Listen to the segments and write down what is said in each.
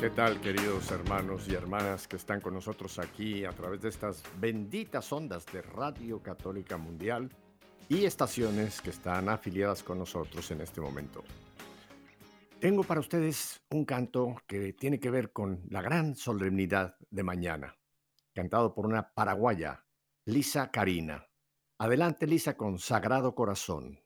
¿Qué tal, queridos hermanos y hermanas que están con nosotros aquí a través de estas benditas ondas de Radio Católica Mundial y estaciones que están afiliadas con nosotros en este momento? Tengo para ustedes un canto que tiene que ver con la gran solemnidad de mañana, cantado por una paraguaya, Lisa Karina. Adelante, Lisa, con Sagrado Corazón.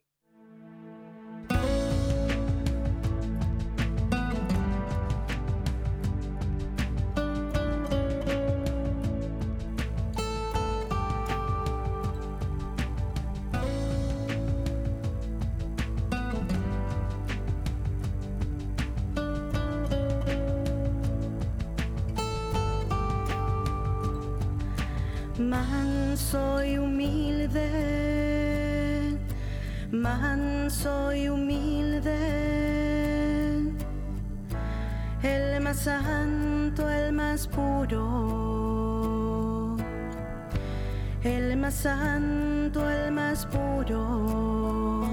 Santo, el más puro,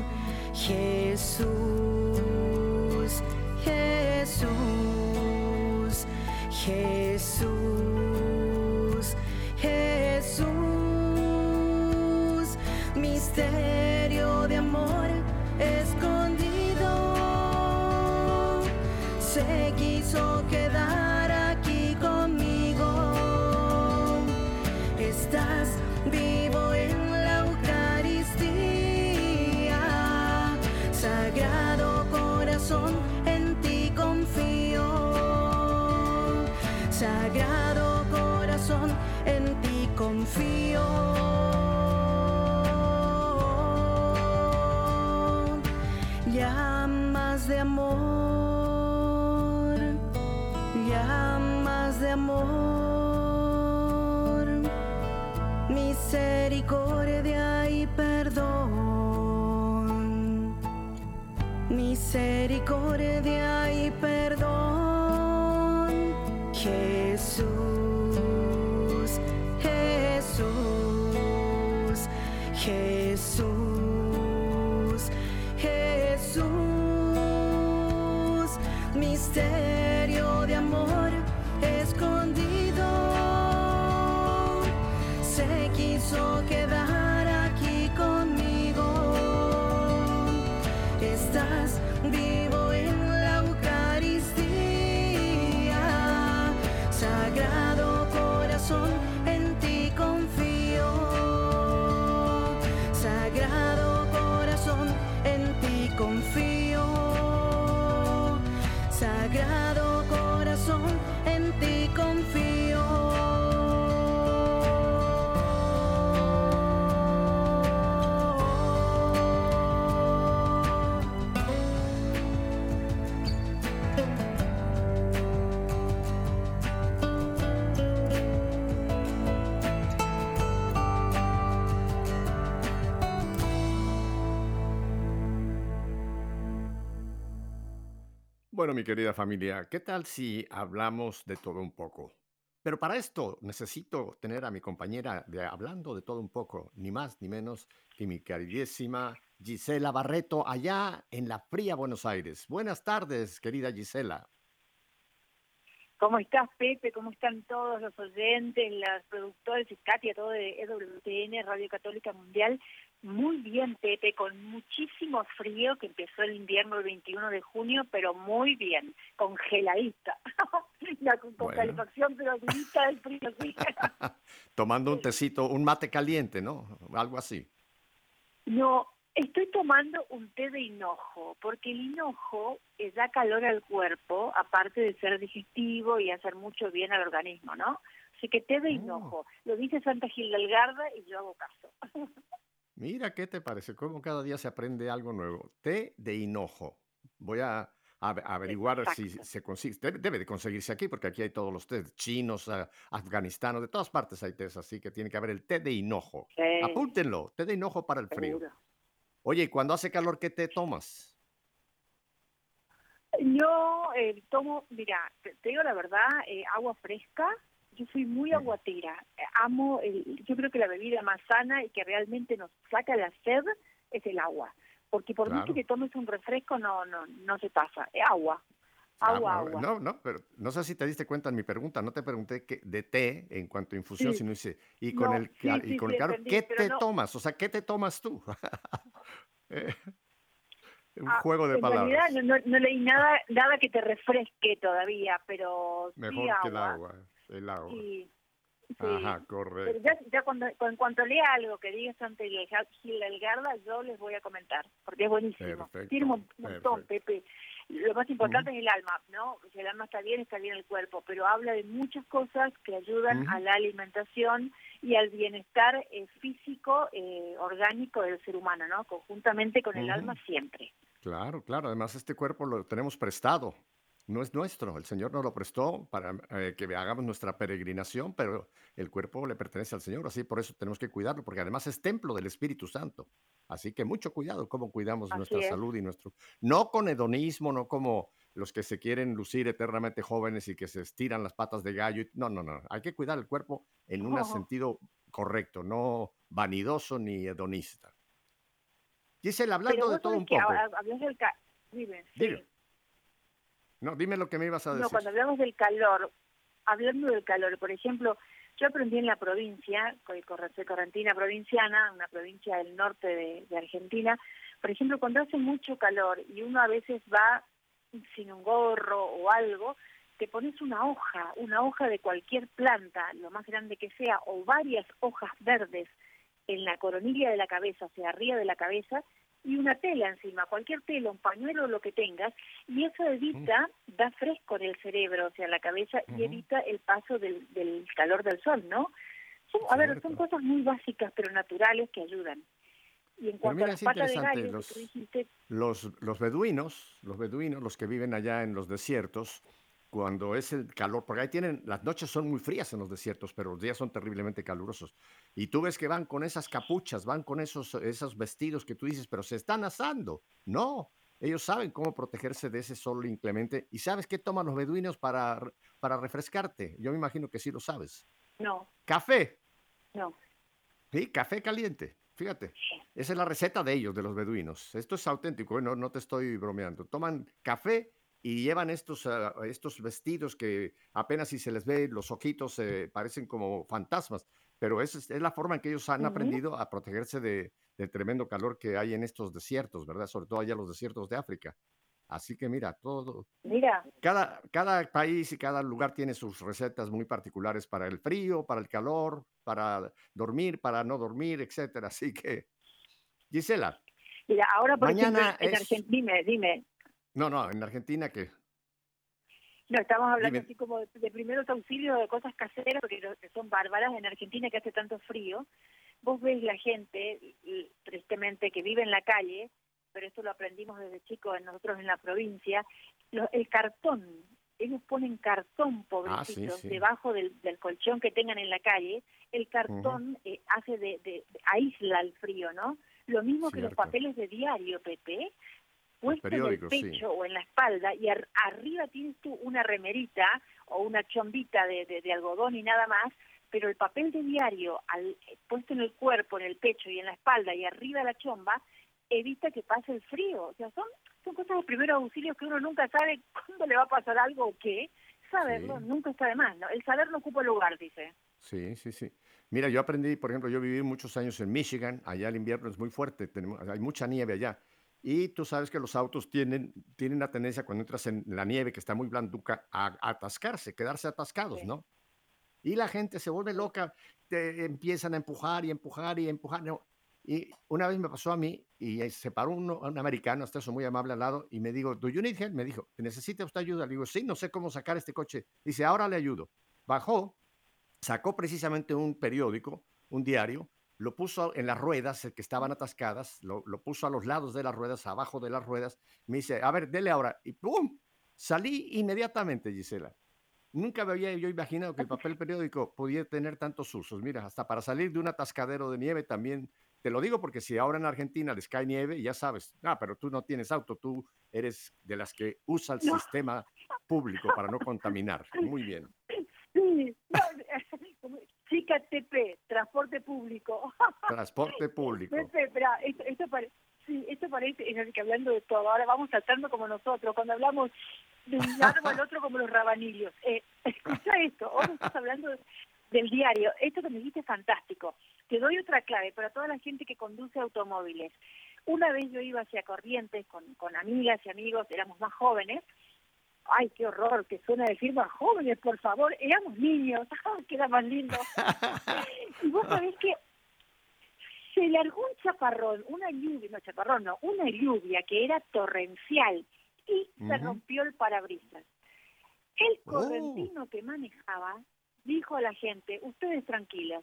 Jesús, Jesús, Jesús. Ti Corazón, Bueno, mi querida familia, ¿qué tal si hablamos de todo un poco? Pero para esto necesito tener a mi compañera de hablando de todo un poco, ni más ni menos que mi queridísima Gisela Barreto, allá en la fría Buenos Aires. Buenas tardes, querida Gisela. ¿Cómo estás, Pepe? ¿Cómo están todos los oyentes, los productores y Katia, todo de EWTN, Radio Católica Mundial? Muy bien, Pepe, con muchísimo frío, que empezó el invierno el 21 de junio, pero muy bien, congeladita. La con Bueno. calefacción, pero grita el frío, sí. Tomando un tecito, un mate caliente, ¿no? Algo así. No, estoy tomando un té de hinojo, porque el hinojo eh, da calor al cuerpo, aparte de ser digestivo y hacer mucho bien al organismo, ¿no? Así que té de Oh. hinojo. Lo dice Santa Gildelgarda y yo hago caso. Mira, ¿qué te parece? Como cada día se aprende algo nuevo. Té de hinojo. Voy a averiguar si se consigue. Debe, de conseguirse aquí, porque aquí hay todos los tés, chinos, uh, afganistanos, de todas partes hay tés, así que tiene que haber el té de hinojo. Apúntenlo, té de hinojo para el frío. Oye, ¿y cuando hace calor, qué té tomas? Yo eh, tomo, mira, te, digo la verdad, eh, agua fresca. Yo soy muy aguatera. amo, el, yo creo que la bebida más sana y que realmente nos saca la sed es el agua porque por mucho que tomes un refresco no no no se pasa, es agua. Ah, agua, agua. No, no, pero no sé si te diste cuenta en mi pregunta, no te pregunté que de té en cuanto a infusión, sino dice, y con el, y con el calor, ¿qué te tomas? O sea, ¿qué te tomas tú? Eh, un ah, juego de palabras. no, no, leí nada, nada que te refresque todavía, pero Mejor que el agua, el agua. Sí. Ajá, correcto. Pero ya, cuando, en cuanto lea algo que digas ante Gil Delgarda, yo les voy a comentar, porque es buenísimo. Tiene un montón, Pepe. Lo más importante es el alma, ¿no? Si el alma está bien, está bien el cuerpo, pero habla de muchas cosas que ayudan a la alimentación y al bienestar eh, físico, eh, orgánico del ser humano, ¿no? Conjuntamente con el alma siempre. Claro, claro. Además, este cuerpo lo tenemos prestado no es nuestro. El Señor nos lo prestó para eh, que hagamos nuestra peregrinación, pero el cuerpo le pertenece al Señor, así por eso tenemos que cuidarlo, porque además es templo del Espíritu Santo. Así que mucho cuidado cómo cuidamos nuestra salud y nuestro... No con hedonismo, no como los que se quieren lucir eternamente jóvenes y que se estiran las patas de gallo. No, no, no. Hay que cuidar el cuerpo en un sentido correcto, no vanidoso ni hedonista. Giselle, hablando de todo un poco. No, dime lo que me ibas a decir. No, cuando hablamos del calor, hablando del calor, por ejemplo, yo aprendí en la provincia, soy correntina provinciana, una provincia del norte de, Argentina, por ejemplo, cuando hace mucho calor y uno a veces va sin un gorro o algo, te pones una hoja, una hoja de cualquier planta, lo más grande que sea, o varias hojas verdes en la coronilla de la cabeza, o sea, arriba de la cabeza, y una tela encima, cualquier tela, un pañuelo, lo que tengas, y eso evita, da fresco en el cerebro, o sea, la cabeza, y evita el paso del, del calor del sol, ¿no? a ver, son cosas muy básicas, pero naturales que ayudan. Y en cuanto a las patas de gallo, los, los, los beduinos, los beduinos, los que viven allá en los desiertos, cuando es el calor, porque ahí tienen, las noches son muy frías en los desiertos, pero los días son terriblemente calurosos. Y tú ves que van con esas capuchas, van con esos, esos vestidos que tú dices, pero se están asando. No, ellos saben cómo protegerse de ese sol inclemente. ¿Y sabes qué toman los beduinos para, para refrescarte? Yo me imagino que sí lo sabes. No. Café. No. Sí, café caliente. Fíjate, esa es la receta de ellos, de los beduinos. Esto es auténtico, ¿eh? no, no te estoy bromeando. Toman café y llevan estos, ah, estos vestidos que apenas si se les ve los ojitos eh, parecen como fantasmas, pero es, es la forma en que ellos han aprendido a protegerse de, del tremendo calor que hay en estos desiertos, ¿verdad? Sobre todo allá los desiertos de África. Así que mira, todo. Mira. Cada, cada país y cada lugar tiene sus recetas muy particulares para el frío, para el calor, para dormir, para no dormir, etcétera. Así que, Gisela. Mira, ahora por mañana en Argentina, dime, dime, no, no, en Argentina, ¿qué? No, estamos hablando así como de, primeros auxilios, de cosas caseras, porque son bárbaras. En Argentina, que hace tanto frío, vos ves la gente, tristemente, que vive en la calle, pero esto lo aprendimos desde chicos nosotros en la provincia, el cartón. Ellos ponen cartón, pobrecitos, ah, debajo del, colchón que tengan en la calle. El cartón eh, hace de, aísla el frío, ¿no? Lo mismo que los papeles de diario, Pepe puesto en el pecho o en la espalda y arriba tienes tú una remerita o una chombita de, algodón y nada más, pero el papel de diario al, puesto en el cuerpo, en el pecho y en la espalda y arriba de la chomba evita que pase el frío. O sea, son, son cosas de primeros auxilios que uno nunca sabe cuándo le va a pasar algo o qué. Saberlo nunca está de más, ¿no? El saber no ocupa lugar, dice. Sí, sí, sí. Mira, yo aprendí, por ejemplo, yo viví muchos años en Michigan, allá el invierno es muy fuerte, tenemos, hay mucha nieve allá. Y tú sabes que los autos tienen, tienen la tendencia cuando entras en la nieve, que está muy blanduca, a, atascarse, quedarse atascados, ¿no? Y la gente se vuelve loca, te empiezan a empujar y empujar y empujar. Y una vez me pasó a mí y se paró un, un americano, hasta eso muy amable al lado, y me dijo, ¿Do you need help? Me dijo, ¿necesita usted ayuda? Le digo, sí, no sé cómo sacar este coche. Dice, ahora le ayudo. Bajó, sacó precisamente un periódico, un diario, lo puso en las ruedas, que estaban atascadas, lo, lo, puso a los lados de las ruedas, abajo de las ruedas. Me dice, a ver, dele ahora. Y ¡pum! Salí inmediatamente, Gisela. Nunca me había yo imaginado que el papel periódico podía tener tantos usos. Mira, hasta para salir de un atascadero de nieve también. Te lo digo porque si ahora en Argentina les cae nieve, ya sabes, ah, pero tú no tienes auto, tú eres de las que usa el sistema público para no contaminar. Muy bien. Sí, chica TP, transporte público. Transporte público. Espera, esto, esto, sí, esto parece, es que hablando de todo, ahora vamos saltando como nosotros, cuando hablamos de un lado al otro como los rabanillos. Eh, escucha esto, hoy estás hablando del diario, esto que me dijiste es fantástico. Te doy otra clave para toda la gente que conduce automóviles. Una vez yo iba hacia Corrientes con, con amigas y amigos, éramos más jóvenes, ay, qué horror, que suena decir más jóvenes, por favor, éramos niños, queda más lindo. y vos sabés que se largó un chaparrón, una lluvia, no chaparrón, no, una lluvia que era torrencial y se rompió el parabrisas. El Oh. correntino que manejaba dijo a la gente, ustedes tranquilas,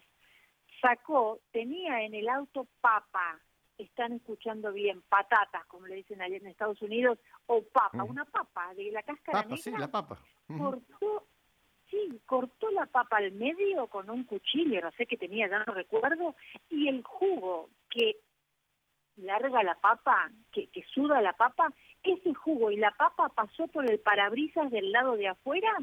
sacó, tenía en el auto papa, están escuchando bien, patatas, como le dicen allá en Estados Unidos, o papa, una papa de la cáscara Papa, sí, negra, la papa. Cortó, sí, cortó la papa al medio con un cuchillo, no sé qué tenía, ya no recuerdo, y el jugo que larga la papa, que, que suda la papa, ese jugo y la papa pasó por el parabrisas del lado de afuera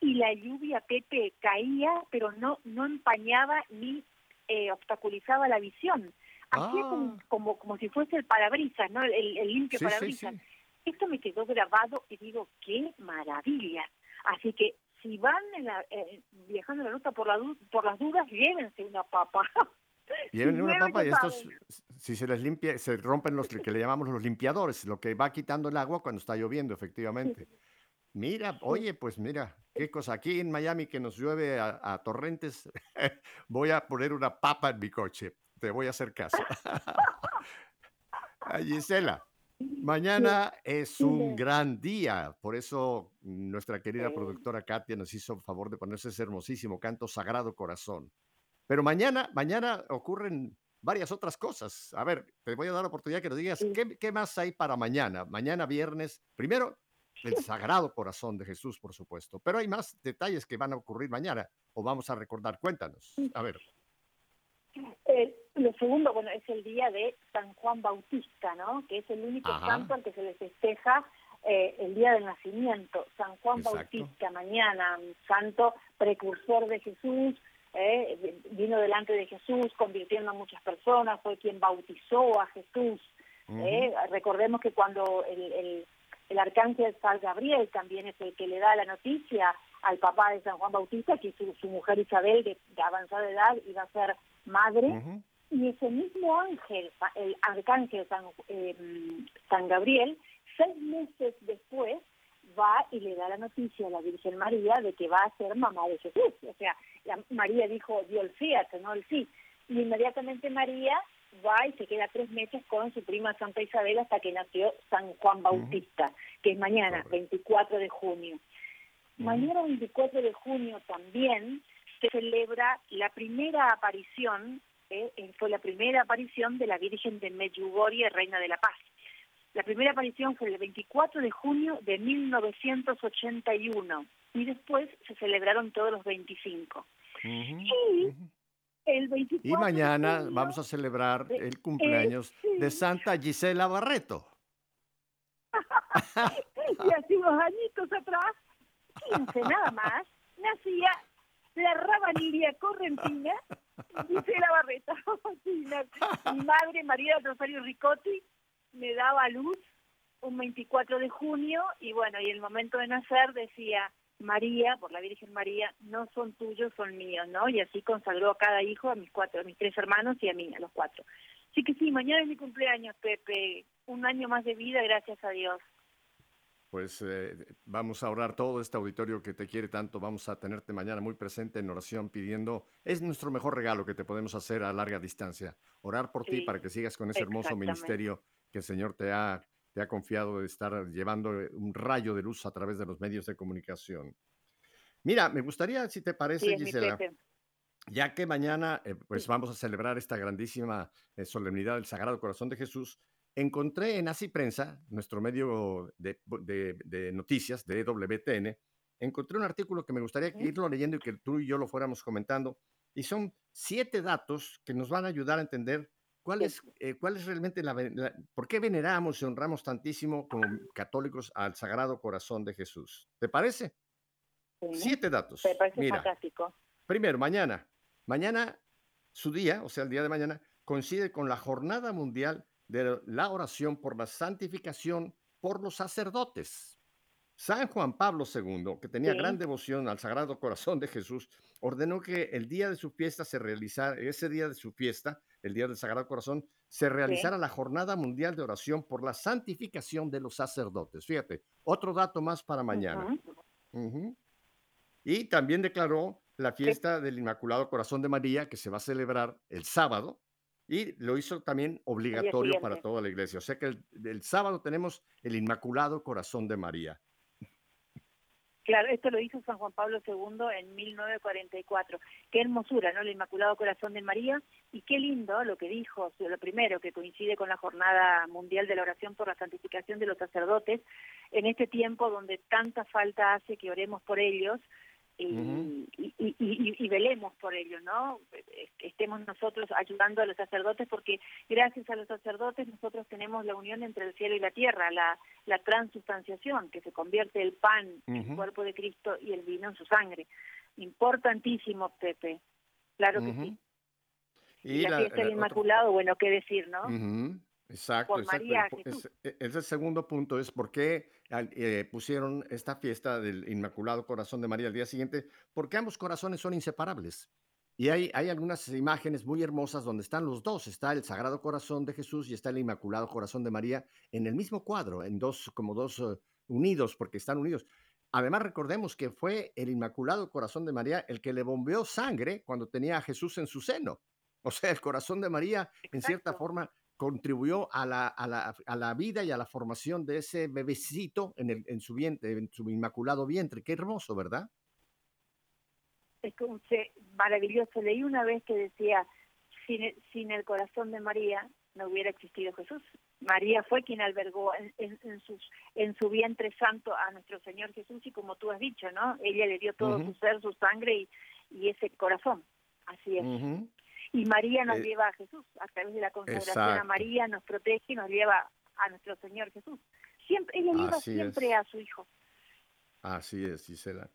y la lluvia, Pepe, caía, pero no, no empañaba ni eh, obstaculizaba la visión. Como, Ah. como, como si fuese el parabrisas, ¿no? El, el limpio Sí, parabrisas. sí. Esto me quedó grabado y digo, qué maravilla. Así que si van en la, eh, viajando en la ruta por, la, por las dudas, llévense una papa. Lleven una papa y estos, si se les limpia, se rompen los que le llamamos los limpiadores, lo que va quitando el agua cuando está lloviendo, efectivamente. Mira, oye, pues mira, qué cosa. Aquí en Miami que nos llueve a, a torrentes, voy a poner una papa en mi coche. Te voy a hacer caso. Gisela, mañana es un gran día. Por eso nuestra querida productora Katia nos hizo el favor de ponerse ese hermosísimo canto Sagrado Corazón. Pero mañana, mañana ocurren varias otras cosas. A ver, te voy a dar la oportunidad que nos digas Sí. ¿qué, qué más hay para mañana. Mañana viernes, primero, el Sagrado Corazón de Jesús, por supuesto. Pero hay más detalles que van a ocurrir mañana o vamos a recordar. Cuéntanos. A ver. Eh, lo segundo, bueno, es el día de San Juan Bautista, ¿no? Que es el único Ajá. santo al que se le festeja eh, el día del nacimiento. San Juan Exacto. Bautista, mañana, un santo precursor de Jesús, eh, vino delante de Jesús, convirtiendo a muchas personas, fue quien bautizó a Jesús. ¿eh? Recordemos que cuando el, el, el arcángel San Gabriel también es el que le da la noticia al papá de San Juan Bautista, que su, su mujer Isabel, de, de avanzada edad, iba a ser madre, y ese mismo ángel, el arcángel San, eh, San Gabriel, seis meses después va y le da la noticia a la Virgen María de que va a ser mamá de Jesús. O sea, la, María dijo, dio el sí, no el sí. Y inmediatamente María va y se queda tres meses con su prima Santa Isabel hasta que nació San Juan Bautista, que es mañana, Correcto. 24 de junio. Mañana 24 de junio también se celebra la primera aparición, eh, eh, fue la primera aparición de la Virgen de Medjugorje, Reina de la Paz. La primera aparición fue el 24 de junio de 1981 y después se celebraron todos los 25. Ujú. Y Ujú. el 24 Y mañana de junio, vamos a celebrar el cumpleaños sí. de Santa Gisela Barreto. y hace unos añitos atrás, 15 nada más, nacía la rabanilia correntina Gisela Barreto. Sí, na- Mi madre, María Rosario Ricotti, me daba luz un 24 de junio y bueno, y el momento de nacer decía María, por la Virgen María, no son tuyos, son míos, ¿no? Y así consagró a cada hijo, a mis cuatro, a mis tres hermanos y a mí, a los cuatro. Así que sí, mañana es mi cumpleaños, Pepe. Un año más de vida, gracias a Dios. Pues eh, vamos a orar todo este auditorio que te quiere tanto. Vamos a tenerte mañana muy presente en oración pidiendo. Es nuestro mejor regalo que te podemos hacer a larga distancia. Orar por ti para que sigas con ese hermoso ministerio que el Señor te ha, te ha confiado de estar llevando eh, un rayo de luz a través de los medios de comunicación. Mira, me gustaría, si te parece, Sí, Gisela, ya que mañana eh, pues vamos a celebrar esta grandísima eh, solemnidad del Sagrado Corazón de Jesús, encontré en Así Prensa, nuestro medio de, de, noticias de WTN, encontré un artículo que me gustaría irlo leyendo y que tú y yo lo fuéramos comentando, y son siete datos que nos van a ayudar a entender cuál es, eh, cuál es realmente la, por qué veneramos y honramos tantísimo como católicos al Sagrado Corazón de Jesús. ¿Te parece? Siete datos. Me parece fantástico. Primero, mañana, Mañana, su día, o sea, el día de mañana, coincide con la Jornada Mundial de la Oración por la Santificación por los Sacerdotes. San Juan Pablo II, que tenía gran devoción al Sagrado Corazón de Jesús, ordenó que el día de su fiesta se realizara, ese día de su fiesta, el día del Sagrado Corazón, se realizara la Jornada Mundial de Oración por la Santificación de los Sacerdotes. Fíjate, otro dato más para mañana. Y también declaró la fiesta del Inmaculado Corazón de María, que se va a celebrar el sábado, y lo hizo también obligatorio para toda la iglesia. O sea que el, sábado tenemos el Inmaculado Corazón de María. Claro, esto lo hizo San Juan Pablo II en 1944. Qué hermosura, ¿no? El Inmaculado Corazón de María. Y qué lindo lo que dijo, lo primero, que coincide con la Jornada Mundial de la Oración por la Santificación de los Sacerdotes, en este tiempo donde tanta falta hace que oremos por ellos, y, velemos por ello, ¿no? Estemos nosotros ayudando a los sacerdotes porque gracias a los sacerdotes nosotros tenemos la unión entre el cielo y la tierra, la, la transustanciación, que se convierte el pan en el cuerpo de Cristo y el vino en su sangre. Importantísimo, Pepe. Claro que sí. Y, la, fiesta del Inmaculado, bueno, qué decir, ¿no? Exacto, e, el segundo punto es por qué eh, pusieron esta fiesta del Inmaculado Corazón de María el día siguiente, porque ambos corazones son inseparables. Y hay, hay algunas imágenes muy hermosas donde están los dos. Está el Sagrado Corazón de Jesús y está el Inmaculado Corazón de María en el mismo cuadro, en dos, como dos eh, unidos, porque están unidos. Además, recordemos que fue el Inmaculado Corazón de María el que le bombeó sangre cuando tenía a Jesús en su seno. O sea, el corazón de María, en cierta forma, contribuyó a la, a, la, a la, vida y a la formación de ese bebecito en, el, en su vientre, en su inmaculado vientre. Qué hermoso, ¿verdad? Es como maravilloso. Leí una vez que decía, sin, sin el corazón de María no hubiera existido Jesús. María fue quien albergó en, en, sus, en su vientre santo a nuestro Señor Jesús y como tú has dicho, ¿no? Ella le dio todo su ser, su sangre y, y ese corazón. Así es. Y María nos eh, lleva a Jesús, a través de la consagración a María nos protege y nos lleva a nuestro Señor Jesús. Siempre, ella lleva siempre a su Hijo. Así es, Gisela.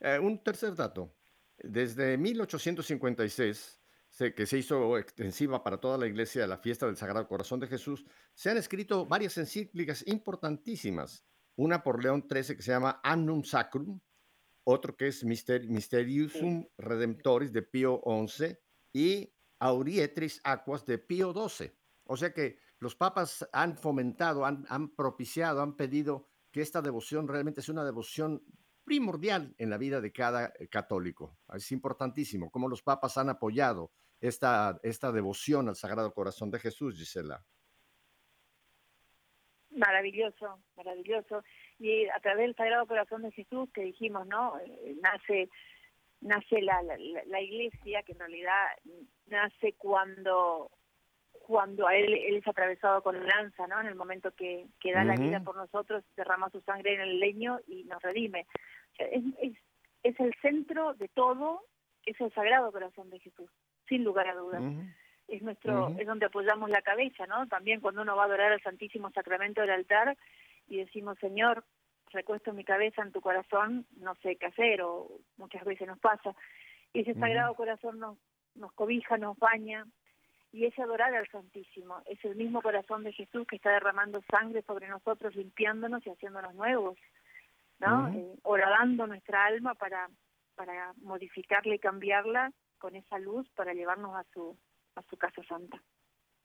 Eh, un tercer dato. Desde 1856, que se hizo extensiva para toda la iglesia la fiesta del Sagrado Corazón de Jesús, se han escrito varias encíclicas importantísimas. Una por León XIII que se llama Annum Sacrum, otro que es Mysteriusum Redemptoris de Pío XI y Aurietris Aquas de Pío XII. O sea que los papas han fomentado, han, propiciado, han pedido que esta devoción realmente es una devoción primordial en la vida de cada eh, católico. Es importantísimo cómo los papas han apoyado esta, esta devoción al Sagrado Corazón de Jesús, Gisela. Maravilloso, maravilloso. Y a través del Sagrado Corazón de Jesús, que dijimos, ¿no? Eh, nace nace la, la, iglesia, que en realidad nace cuando cuando a él, él es atravesado con lanza, ¿no? En el momento que, que da la vida por nosotros, derrama su sangre en el leño y nos redime. es, es, es, el centro de todo, es el Sagrado Corazón de Jesús, sin lugar a dudas. Es nuestro, es donde apoyamos la cabeza, ¿no? También cuando uno va a adorar al Santísimo Sacramento del altar y decimos, Señor, recuesto mi cabeza en tu corazón, no sé qué hacer, o muchas veces nos pasa. Y ese sagrado corazón nos, nos cobija, nos baña, y es adorar al Santísimo. Es el mismo corazón de Jesús que está derramando sangre sobre nosotros, limpiándonos y haciéndonos nuevos, ¿no? Eh, horadando nuestra alma para, para modificarla y cambiarla con esa luz para llevarnos a su, a su casa santa,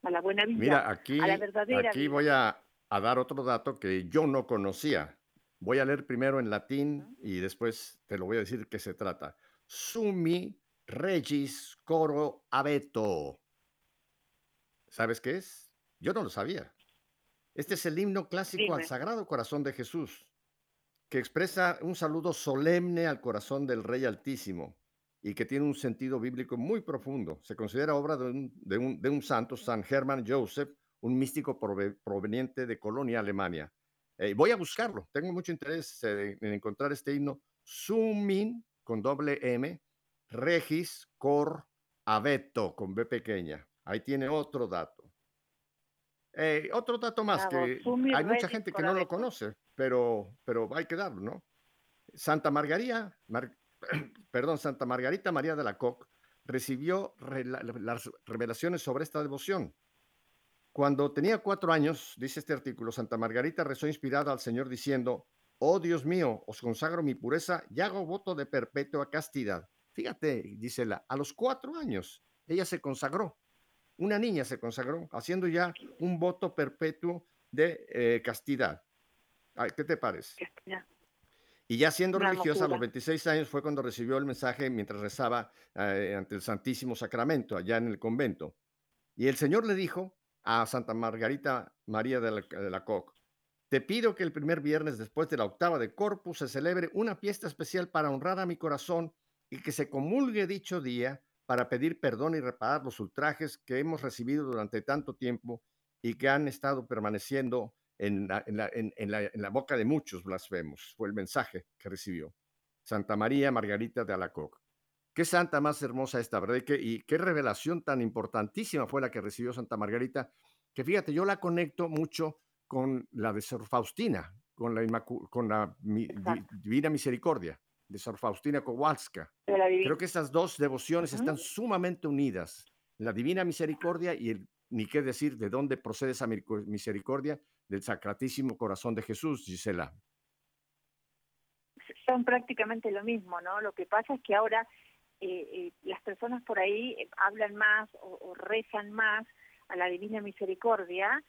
a la buena vida, Mira, aquí, a la verdadera Aquí voy a, a dar otro dato que yo no conocía. Voy a leer primero en latín y después te lo voy a decir qué se trata. Sumi regis coro abeto. ¿Sabes qué es? Yo no lo sabía. Este es el himno clásico al Sagrado Corazón de Jesús, que expresa un saludo solemne al corazón del Rey Altísimo. y que tiene un sentido bíblico muy profundo. Se considera obra de un, de un, de un santo, San Hermann Joseph, un místico proveniente de Colonia, Alemania. Eh, voy a buscarlo, tengo mucho interés eh, en encontrar este himno. Sumin, con doble M, Regis Cor Abeto, con B pequeña. Ahí tiene otro dato. Eh, otro dato más, que hay mucha gente que no lo conoce, pero, pero hay que darlo, ¿no? Santa Margarita, perdón, Santa Margarita María de la Coque recibió las revelaciones sobre esta devoción. Cuando tenía cuatro años, dice este artículo, Santa Margarita rezó inspirada al Señor diciendo, oh Dios mío, os consagro mi pureza y hago voto de perpetua castidad. Fíjate, dice la, a los cuatro años ella se consagró, una niña se consagró, haciendo ya un voto perpetuo de eh, castidad. ¿Qué te parece? Y ya siendo religiosa, a los 26 años fue cuando recibió el mensaje mientras rezaba eh, ante el Santísimo Sacramento, allá en el convento. Y el Señor le dijo a Santa Margarita María de la, Coque, te pido que el primer viernes después de la octava de Corpus se celebre una fiesta especial para honrar a mi corazón y que se comulgue dicho día para pedir perdón y reparar los ultrajes que hemos recibido durante tanto tiempo y que han estado permaneciendo en la, boca de muchos blasfemos. Fue el mensaje que recibió. Santa María Margarita de Alacoc. Qué santa más hermosa esta, ¿verdad? Y qué, revelación tan importantísima fue la que recibió Santa Margarita, que fíjate, yo la conecto mucho con la de Sor Faustina, con la, con la Divina Misericordia de Sor Faustina Kowalska. Creo que estas dos devociones están sumamente unidas, la Divina Misericordia y el, ni qué decir de dónde procede esa misericordia, del Sacratísimo Corazón de Jesús, Gisela. Son prácticamente lo mismo, ¿no? Lo que pasa es que ahora eh, eh, las personas por ahí eh, hablan más o, rezan más a la Divina Misericordia,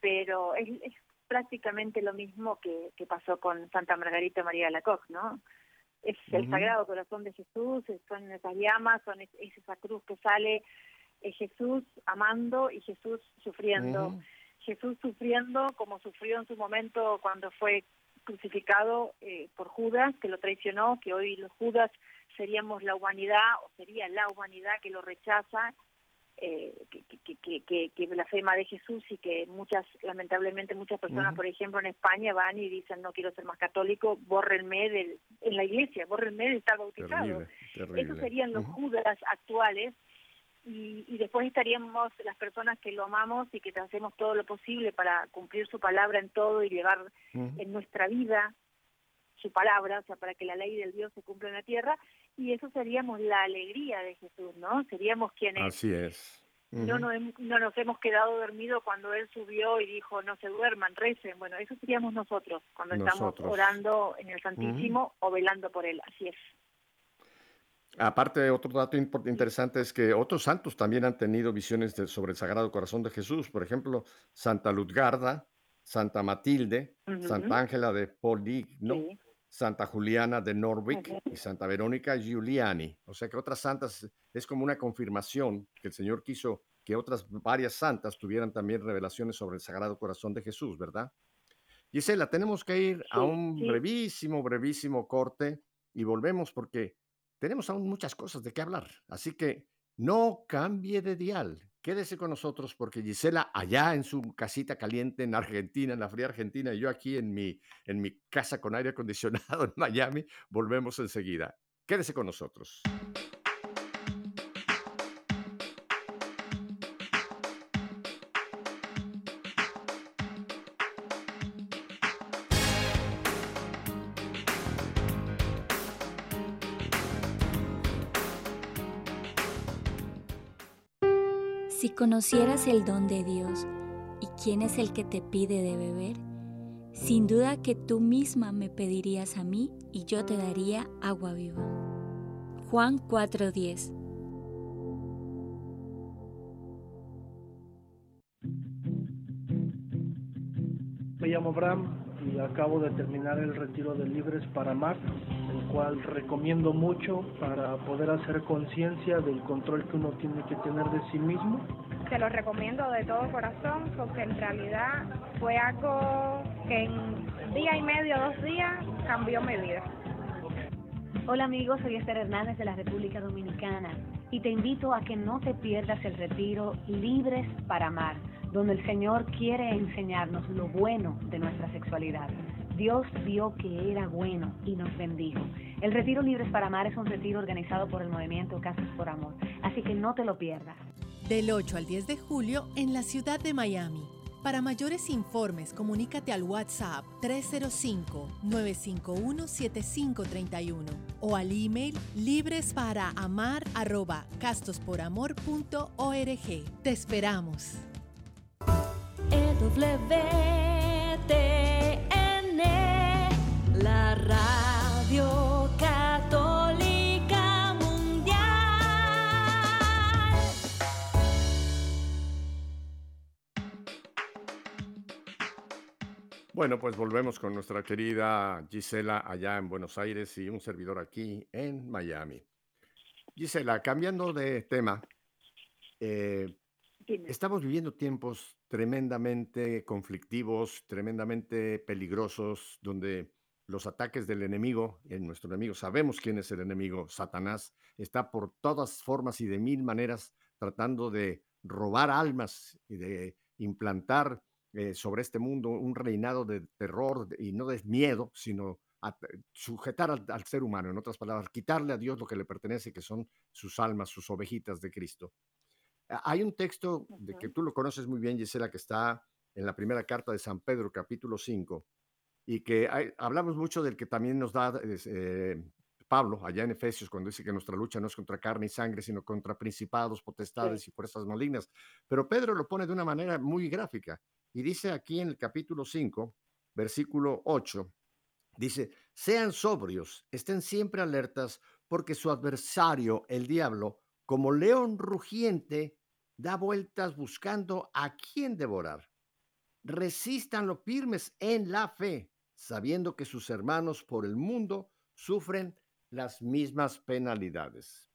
pero es, prácticamente lo mismo que, pasó con Santa Margarita María de la Coque, ¿no? Es el Sagrado Corazón de Jesús, son esas llamas, son es, esa cruz que sale, es Jesús amando y Jesús sufriendo. Jesús sufriendo como sufrió en su momento cuando fue crucificado eh, por Judas, que lo traicionó, que hoy los Judas seríamos la humanidad, o sería la humanidad que lo rechaza, eh, que, que, que, que, blasfema de Jesús y que muchas, lamentablemente muchas personas, por ejemplo en España, van y dicen no quiero ser más católico, bórrenme del, en la iglesia, bórrenme de estar bautizado. Esos serían los Judas actuales y, después estaríamos las personas que lo amamos y que hacemos todo lo posible para cumplir su palabra en todo y llevar en nuestra vida su palabra, o sea, para que la ley del Dios se cumpla en la tierra, y eso seríamos la alegría de Jesús, ¿no? Seríamos quienes... Así es. no, no, no nos hemos quedado dormidos cuando Él subió y dijo, no se duerman, recen. Bueno, eso seríamos nosotros cuando estamos orando en el Santísimo o velando por Él, así es. Aparte, otro dato interesante es que otros santos también han tenido visiones sobre el Sagrado Corazón de Jesús. Por ejemplo, Santa Ludgarda, Santa Matilde, Santa Ángela de Poligno, Santa Juliana de Norwich y Santa Verónica Giuliani. O sea que otras santas es como una confirmación que el Señor quiso que otras varias santas tuvieran también revelaciones sobre el Sagrado Corazón de Jesús, ¿verdad? Gisela, tenemos que ir a un brevísimo, brevísimo corte y volvemos porque tenemos aún muchas cosas de qué hablar. Así que no cambie de dial. Quédese con nosotros porque Gisela allá en su casita caliente en Argentina, en la fría Argentina, y yo aquí en mi, en mi casa con aire acondicionado en Miami, volvemos enseguida. Quédese con nosotros. Si conocieras el don de Dios y quién es el que te pide de beber, sin duda que tú misma me pedirías a mí y yo te daría agua viva. Juan 4:10 Me llamo Abraham y acabo de terminar el retiro de Libres para el cual recomiendo mucho para poder hacer conciencia del control que uno tiene que tener de sí mismo. Te lo recomiendo de todo corazón porque en realidad fue algo que en día y medio, dos días, cambió mi vida. Hola amigos, soy Esther Hernández de la República Dominicana y te invito a que no te pierdas el retiro Libres para Amar, donde el Señor quiere enseñarnos lo bueno de nuestra sexualidad. Dios vio que era bueno y nos bendijo. El Retiro Libres para Amar es un retiro organizado por el movimiento Casas por Amor, así que no te lo pierdas. Del 8 al 10 de julio en la ciudad de Miami. Para mayores informes, comunícate al WhatsApp 305-951-7531 o al email libresparaamar.castosporamor.org. Te esperamos. La radio católica mundial. Bueno, pues volvemos con nuestra querida Gisela allá en Buenos Aires y un servidor aquí en Miami. Gisela, cambiando de tema, eh, estamos viviendo tiempos tremendamente conflictivos, tremendamente peligrosos, donde los ataques del enemigo, en nuestro enemigo, sabemos quién es el enemigo, Satanás, está por todas formas y de mil maneras tratando de robar almas y de implantar eh, sobre este mundo un reinado de terror y no de miedo, sino sujetar al, al, ser humano, en otras palabras, quitarle a Dios lo que le pertenece, que son sus almas, sus ovejitas de Cristo. Hay un texto de que tú lo conoces muy bien, Gisela, que está en la primera carta de San Pedro, capítulo 5, y que hablamos mucho del que también nos da eh, Pablo allá en Efesios, cuando dice que nuestra lucha no es contra carne y sangre, sino contra principados, potestades y fuerzas malignas. Pero Pedro lo pone de una manera muy gráfica y dice aquí en el capítulo 5, versículo 8, dice, sean sobrios, estén siempre alertas, porque su adversario, el diablo, como león rugiente, da vueltas buscando a quién devorar. Resistan los firmes en la fe, sabiendo que sus hermanos por el mundo sufren las mismas penalidades.